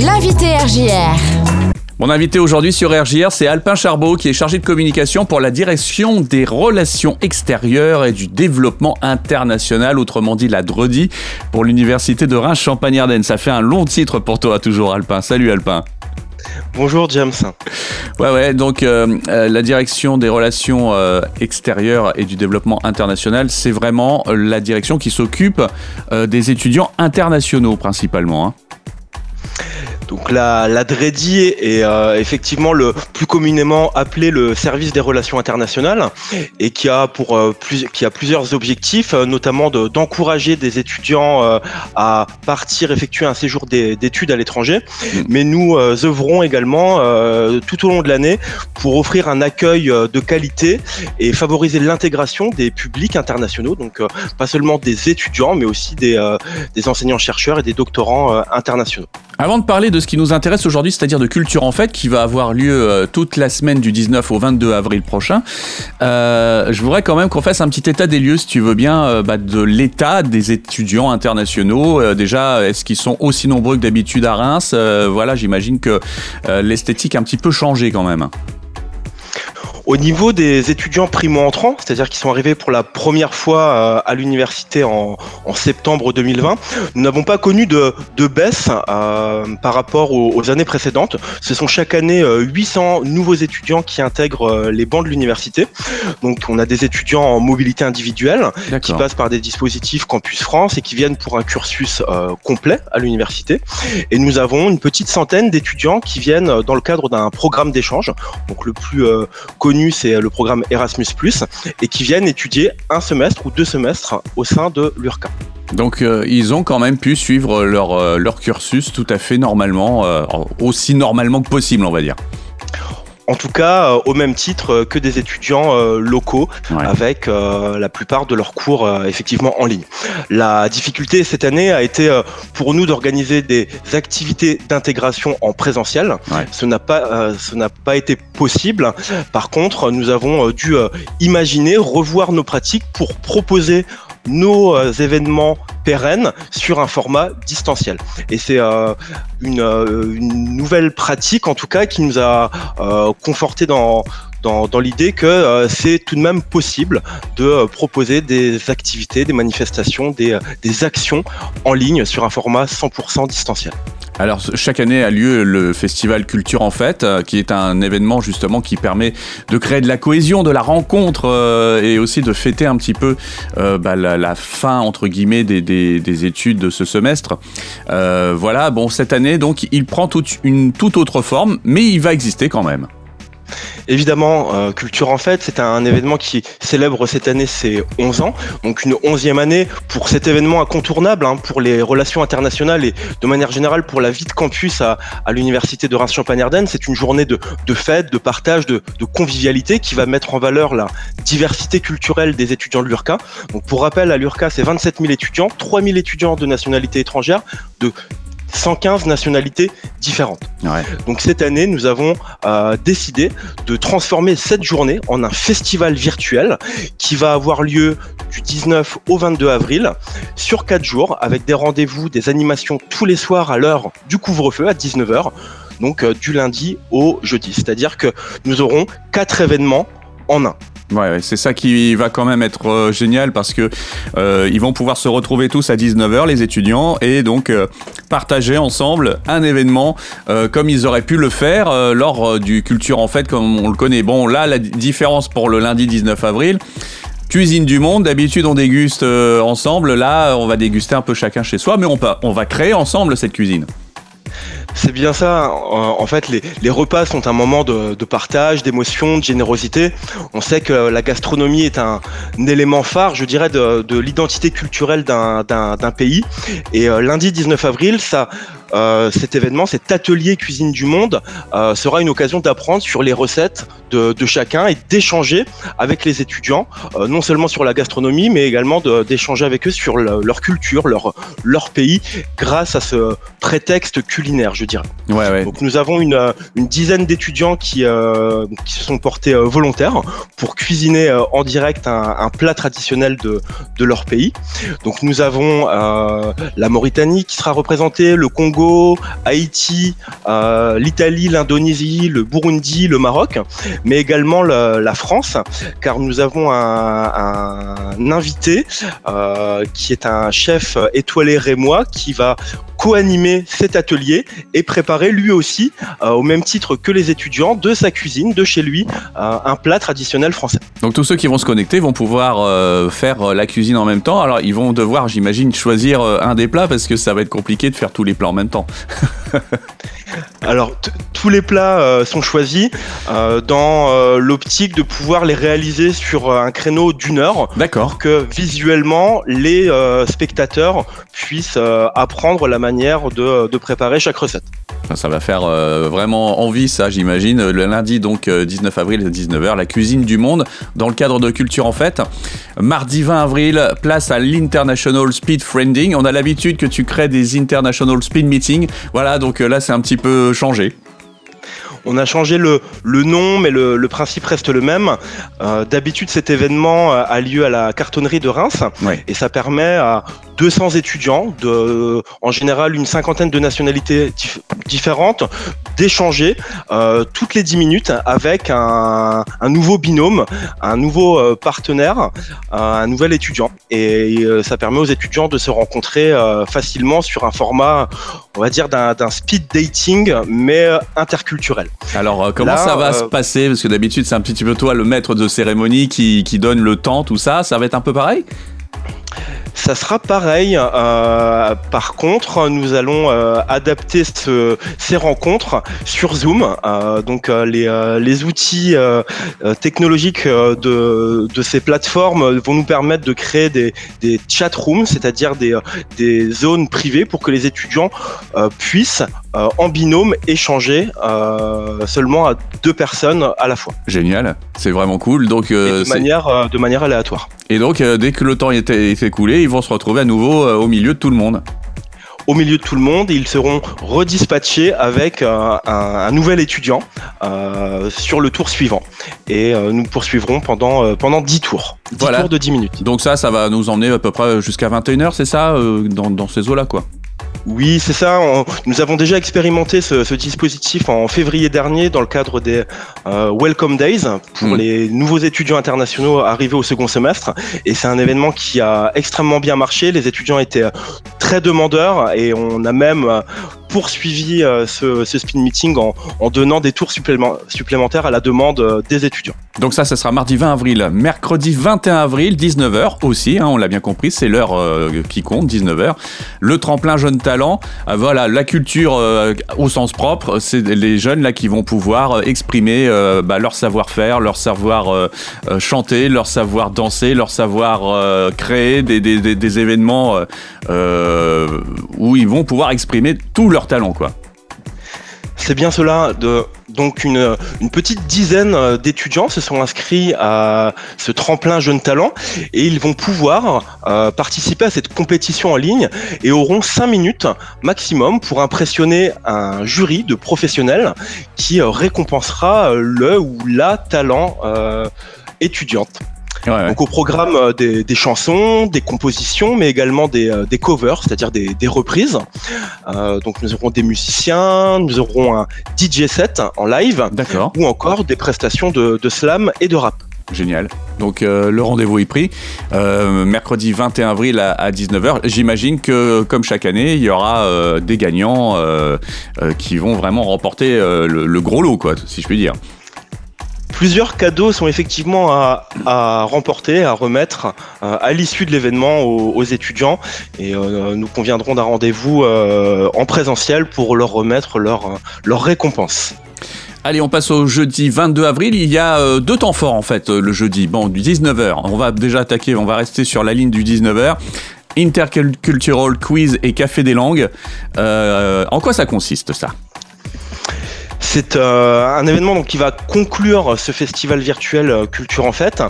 L'invité RJR. Mon invité aujourd'hui sur RJR, c'est Alpin Charbot, qui est chargé de communication pour la direction des relations extérieures et du développement international, autrement dit la DREDI, pour l'université de Reims-Champagne-Ardenne. Ça fait un long titre pour toi, toujours, Alpin. Salut, Alpin. Bonjour James. Ouais ouais donc euh, euh, la direction des relations euh, extérieures et du développement international c'est vraiment la direction qui s'occupe des étudiants internationaux principalement. Hein. Donc la, la DREDI est euh, effectivement le plus communément appelé le service des relations internationales et qui a pour euh, plusieurs objectifs, euh, notamment d'encourager des étudiants à partir effectuer un séjour d'études à l'étranger. Mais nous œuvrons également tout au long de l'année pour offrir un accueil de qualité et favoriser l'intégration des publics internationaux, donc pas seulement des étudiants, mais aussi des, des enseignants chercheurs et des doctorants internationaux. Avant de parler de ce qui nous intéresse aujourd'hui, c'est-à-dire de Culture en Fête, qui va avoir lieu euh, toute la semaine du 19 au 22 avril prochain, euh, je voudrais quand même qu'on fasse un petit état des lieux, si tu veux bien, euh, bah, de l'état des étudiants internationaux. déjà, est-ce qu'ils sont aussi nombreux que d'habitude à Reims? Voilà, j'imagine que l'esthétique a un petit peu changé quand même. Au niveau des étudiants primo-entrants, c'est-à-dire qui sont arrivés pour la première fois euh, à l'université en, septembre 2020, nous n'avons pas connu de, baisse euh, par rapport aux, années précédentes. Ce sont chaque année 800 euh, nouveaux étudiants qui intègrent les bancs de l'université. Donc on a des étudiants en mobilité individuelle qui passent par des dispositifs Campus France et qui viennent pour un cursus complet à l'université. Et nous avons une petite centaine d'étudiants qui viennent dans le cadre d'un programme d'échange. Donc le plus connu c'est le programme Erasmus, et qui viennent étudier un semestre ou deux semestres au sein de l'URCA. Donc euh, ils ont quand même pu suivre leur, euh, cursus tout à fait normalement, euh, aussi normalement que possible on va dire en tout cas euh, au même titre euh, que des étudiants euh, locaux avec la plupart de leurs cours effectivement en ligne. La difficulté cette année a été pour nous d'organiser des activités d'intégration en présentiel. Ce n'a pas ce n'a pas été possible. Par contre, nous avons dû imaginer revoir nos pratiques pour proposer nos événements pérenne sur un format distanciel. Et c'est euh, une, euh, une, nouvelle pratique, en tout cas, qui nous a euh, conforté dans, dans, l'idée que c'est tout de même possible de proposer des activités, des manifestations, des, des actions en ligne sur un format 100% distanciel. Alors chaque année a lieu le festival Culture en Fête, euh, qui est un événement justement qui permet de créer de la cohésion, de la rencontre euh, et aussi de fêter un petit peu euh, bah, la, fin entre guillemets des, des, études de ce semestre. voilà, bon cette année donc il prend toute une toute autre forme, mais il va exister quand même. Évidemment, euh, Culture en Fête, c'est un événement qui célèbre cette année ses 11 ans, donc une onzième année pour cet événement incontournable hein, pour les relations internationales et de manière générale pour la vie de campus à, l'université de Reims-Champagne-Ardenne. C'est une journée de, fête, de partage, de, de, convivialité qui va mettre en valeur la diversité culturelle des étudiants de l'URCA. Donc pour rappel, à l'URCA, c'est 27 000 étudiants, 3 000 étudiants de nationalité étrangère, de 115 nationalités différentes. Donc cette année, nous avons euh, décidé de transformer cette journée en un festival virtuel qui va avoir lieu du 19 au 22 avril sur 4 jours avec des rendez-vous, des animations tous les soirs à l'heure du couvre-feu à 19h. Donc euh, du lundi au jeudi. C'est-à-dire que nous aurons quatre événements en un. Ouais, c'est ça qui va quand même être euh, génial parce que euh, ils vont pouvoir se retrouver tous à 19h les étudiants et donc euh, partager ensemble un événement comme ils auraient pu le faire lors du culture en fête comme on le connaît. Bon, là la différence pour le lundi 19 avril, Cuisine du monde, d'habitude on déguste ensemble, là on va déguster un peu chacun chez soi, mais on va créer ensemble cette cuisine. C'est bien ça. En fait, les, repas sont un moment de, partage, d'émotion, de générosité. On sait que la gastronomie est un, élément phare, je dirais, de, l'identité culturelle d'un pays. Et euh, lundi 19 avril, ça euh, cet événement, cet atelier cuisine du monde, euh, sera une occasion d'apprendre sur les recettes de, chacun et d'échanger avec les étudiants, euh, non seulement sur la gastronomie, mais également d'échanger avec eux sur leur culture, leur, leur pays, grâce à ce prétexte culinaire, je dirais. Donc nous avons une, une dizaine d'étudiants qui, qui se sont portés volontaires pour cuisiner en direct un, un, plat traditionnel de, de leur pays. Donc nous avons la Mauritanie qui sera représentée, le Congo Haïti, l'Italie, l'Indonésie, le Burundi, le Maroc, mais également la France, car nous avons un, invité qui est un chef étoilé rémois qui va co-animer cet atelier et préparer lui aussi, au même titre que les étudiants, de sa cuisine, de chez lui, un plat traditionnel français. Donc tous ceux qui vont se connecter vont pouvoir euh, faire euh, la cuisine en même temps. Alors ils vont devoir, j'imagine, choisir euh, un des plats parce que ça va être compliqué de faire tous les plats en même temps. Alors tous les plats sont choisis dans l'optique de pouvoir les réaliser sur un créneau d'une heure. D'accord. Que visuellement les spectateurs puissent apprendre la manière de préparer chaque recette. Ça va faire euh, vraiment envie, ça, j'imagine. Le lundi, donc 19 euh, avril, 19h, la cuisine du monde, dans le cadre de Culture en Fête. Mardi 20 avril, place à l'International Speed Friending. On a l'habitude que tu crées des International Speed Meetings. Voilà, donc euh, là, c'est un petit peu changé. On a changé le, nom, mais le, principe reste le même. D'habitude, cet événement a lieu à la cartonnerie de Reims et ça permet à 200 étudiants, de, en général une cinquantaine de nationalités différentes, d'échanger euh, toutes les 10 minutes avec un, nouveau binôme, un nouveau euh, partenaire, euh, un nouvel étudiant. Et ça permet aux étudiants de se rencontrer facilement sur un format, on va dire, d'un speed dating, mais interculturel. Alors, comment ça va se passer? Parce que d'habitude, c'est un petit peu toi le maître de cérémonie qui, qui donne le temps, tout ça. Ça va être un peu pareil? Ça sera pareil. Euh, par contre, nous allons euh, adapter ces rencontres sur Zoom. Euh, donc les, outils technologiques de, ces plateformes vont nous permettre de créer des, chat rooms, c'est-à-dire des, des, zones privées pour que les étudiants puissent en binôme échanger seulement à deux personnes à la fois. Génial, c'est vraiment cool. Donc de manière de manière aléatoire. Et donc dès que le temps est, est écoulé, ils vont se retrouver à nouveau euh, au milieu de tout le monde au milieu de tout le monde ils seront redispatchés avec euh, un, nouvel étudiant euh, sur le tour suivant. Et nous poursuivrons pendant, pendant 10 tours. 10 tours de 10 minutes. Donc ça, ça va nous emmener à peu près jusqu'à 21h, c'est ça, dans, dans ces eaux-là, quoi oui, c'est ça. nous avons déjà expérimenté ce, dispositif en février dernier dans le cadre des euh, Welcome Days pour hmm. les nouveaux étudiants internationaux arrivés au second semestre. Et c'est un événement qui a extrêmement bien marché. Les étudiants étaient très demandeurs et on a même euh, poursuivi euh, ce, ce speed meeting en, donnant des tours supplémentaires à la demande des étudiants. Donc ça, ce sera mardi 20 avril. Mercredi 21 avril, 19h aussi, hein, on l'a bien compris, c'est l'heure qui compte, 19h. Le tremplin jeune talent, voilà, la culture au sens propre, c'est les jeunes là qui vont pouvoir exprimer bah, leur savoir-faire, leur savoir chanter, leur savoir danser, leur savoir créer des, événements euh, où ils vont pouvoir exprimer tout leur talent, quoi. C'est bien cela. De, donc une, petite dizaine euh, d'étudiants se sont inscrits à ce tremplin jeune talent et ils vont pouvoir euh, participer à cette compétition en ligne et auront 5 minutes maximum pour impressionner un jury de professionnels qui récompensera le ou la talent étudiante. Donc au programme euh, des, chansons, des compositions, mais également des, euh, covers, c'est-à-dire des, reprises. Euh, donc nous aurons des musiciens, nous aurons un DJ set en live, ou encore des prestations de, slam et de rap. Génial. Donc le rendez-vous est pris. mercredi 21 avril à, 19h. J'imagine que comme chaque année, il y aura des gagnants qui vont vraiment remporter le, le, gros lot, quoi, si je puis dire. Plusieurs cadeaux sont effectivement à, remporter, à remettre euh, à l'issue de l'événement aux, étudiants et euh, nous conviendrons d'un rendez-vous euh, en présentiel pour leur remettre leur, récompense. Allez, on passe au jeudi 22 avril. Il y a deux temps forts en fait le jeudi. Bon, du 19h. On va déjà attaquer, on va rester sur la ligne du 19h. Intercultural Quiz et Café des langues. en quoi ça consiste ça? C'est un événement donc, qui va conclure ce festival virtuel Culture en Fête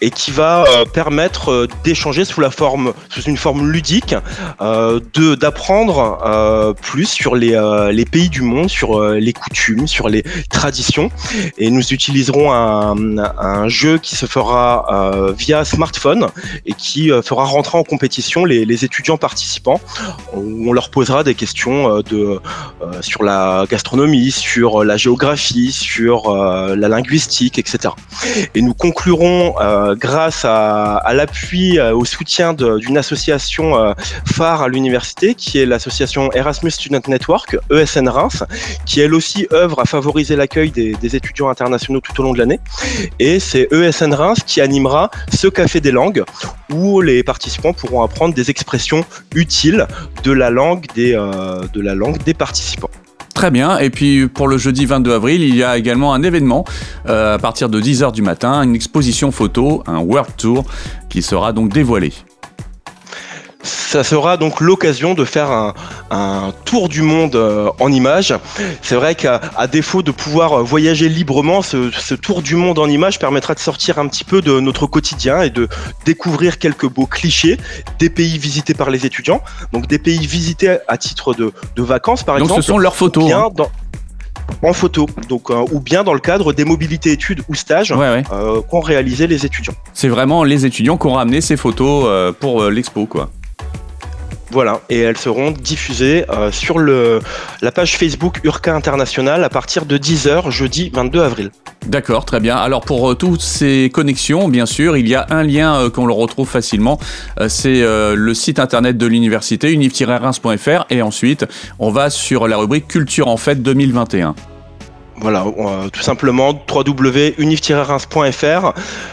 et qui va permettre d'échanger sous la forme, sous une forme ludique, de d'apprendre plus sur les, les pays du monde, sur les coutumes, sur les traditions. Et nous utiliserons un, jeu qui se fera via smartphone et qui fera rentrer en compétition les, étudiants participants. On leur posera des questions de, sur la gastronomie, sur la géographie, sur la linguistique, etc. Et nous conclurons grâce à, l'appui, au soutien d'une association phare à l'université, qui est l'association Erasmus Student Network, ESN Reims, qui elle aussi œuvre à favoriser l'accueil des, étudiants internationaux tout au long de l'année. Et c'est ESN Reims qui animera ce café des langues où les participants pourront apprendre des expressions utiles de la langue des, euh, de la langue des participants. Très bien. Et puis pour le jeudi 22 avril, il y a également un événement euh, à partir de 10h du matin, une exposition photo, un World Tour qui sera donc dévoilé ça sera donc l'occasion de faire un, tour du monde euh, en images. C'est vrai qu'à défaut de pouvoir voyager librement, ce, tour du monde en images permettra de sortir un petit peu de notre quotidien et de découvrir quelques beaux clichés des pays visités par les étudiants. Donc des pays visités à titre de, vacances, par exemple. Donc ce sont leurs photos. Hein. en photo, donc euh, ou bien dans le cadre des mobilités études ou stages euh, qu'ont réalisé les étudiants. C'est vraiment les étudiants qui ont ramené ces photos pour l'expo, quoi. Voilà, et elles seront diffusées euh, sur la page Facebook Urca International à partir de 10h jeudi 22 avril. D'accord, très bien. Alors pour euh, toutes ces connexions, bien sûr, il y a un lien euh, qu'on le retrouve facilement. c'est le site internet de l'université, univ-reims.fr, et ensuite on va sur la rubrique Culture en fête 2021. Voilà, euh, tout simplement www.unif-reims.fr,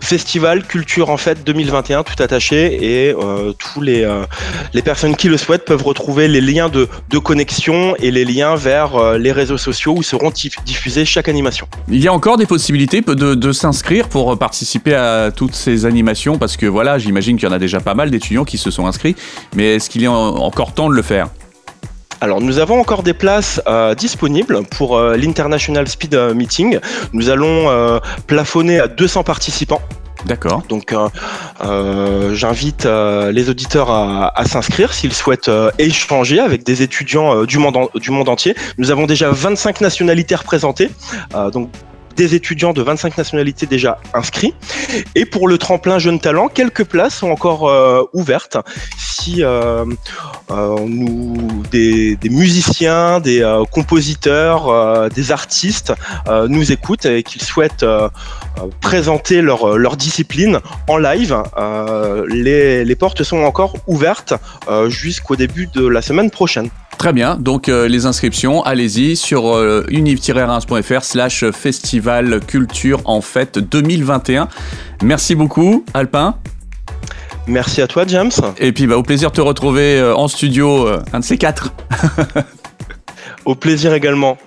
festival culture en fête 2021, tout attaché, et euh, tous les, euh, les personnes qui le souhaitent peuvent retrouver les liens de, connexion et les liens vers les réseaux sociaux où seront diffusées chaque animation. Il y a encore des possibilités de, de s'inscrire pour participer à toutes ces animations, parce que voilà, j'imagine qu'il y en a déjà pas mal d'étudiants qui se sont inscrits, mais est-ce qu'il a encore temps de le faire? Alors nous avons encore des places euh, disponibles pour euh, l'International Speed euh, Meeting. Nous allons plafonner à 200 participants. D'accord. Donc j'invite les auditeurs à, s'inscrire s'ils souhaitent échanger avec des étudiants du, monde du monde entier. Nous avons déjà 25 nationalités représentées. donc des étudiants de 25 nationalités déjà inscrits. Et pour le tremplin Jeunes Talents, quelques places sont encore euh, ouvertes. Si euh, euh, nous, des, musiciens, des compositeurs, des artistes nous écoutent et qu'ils souhaitent présenter leur, discipline en live, les portes sont encore ouvertes jusqu'au début de la semaine prochaine. Très bien, donc euh, les inscriptions, allez-y sur euh, univ-reims.fr slash festival culture en fête 2021. Merci beaucoup Alpin. Merci à toi James. Et puis bah, au plaisir de te retrouver euh, en studio, un de ces quatre. au plaisir également.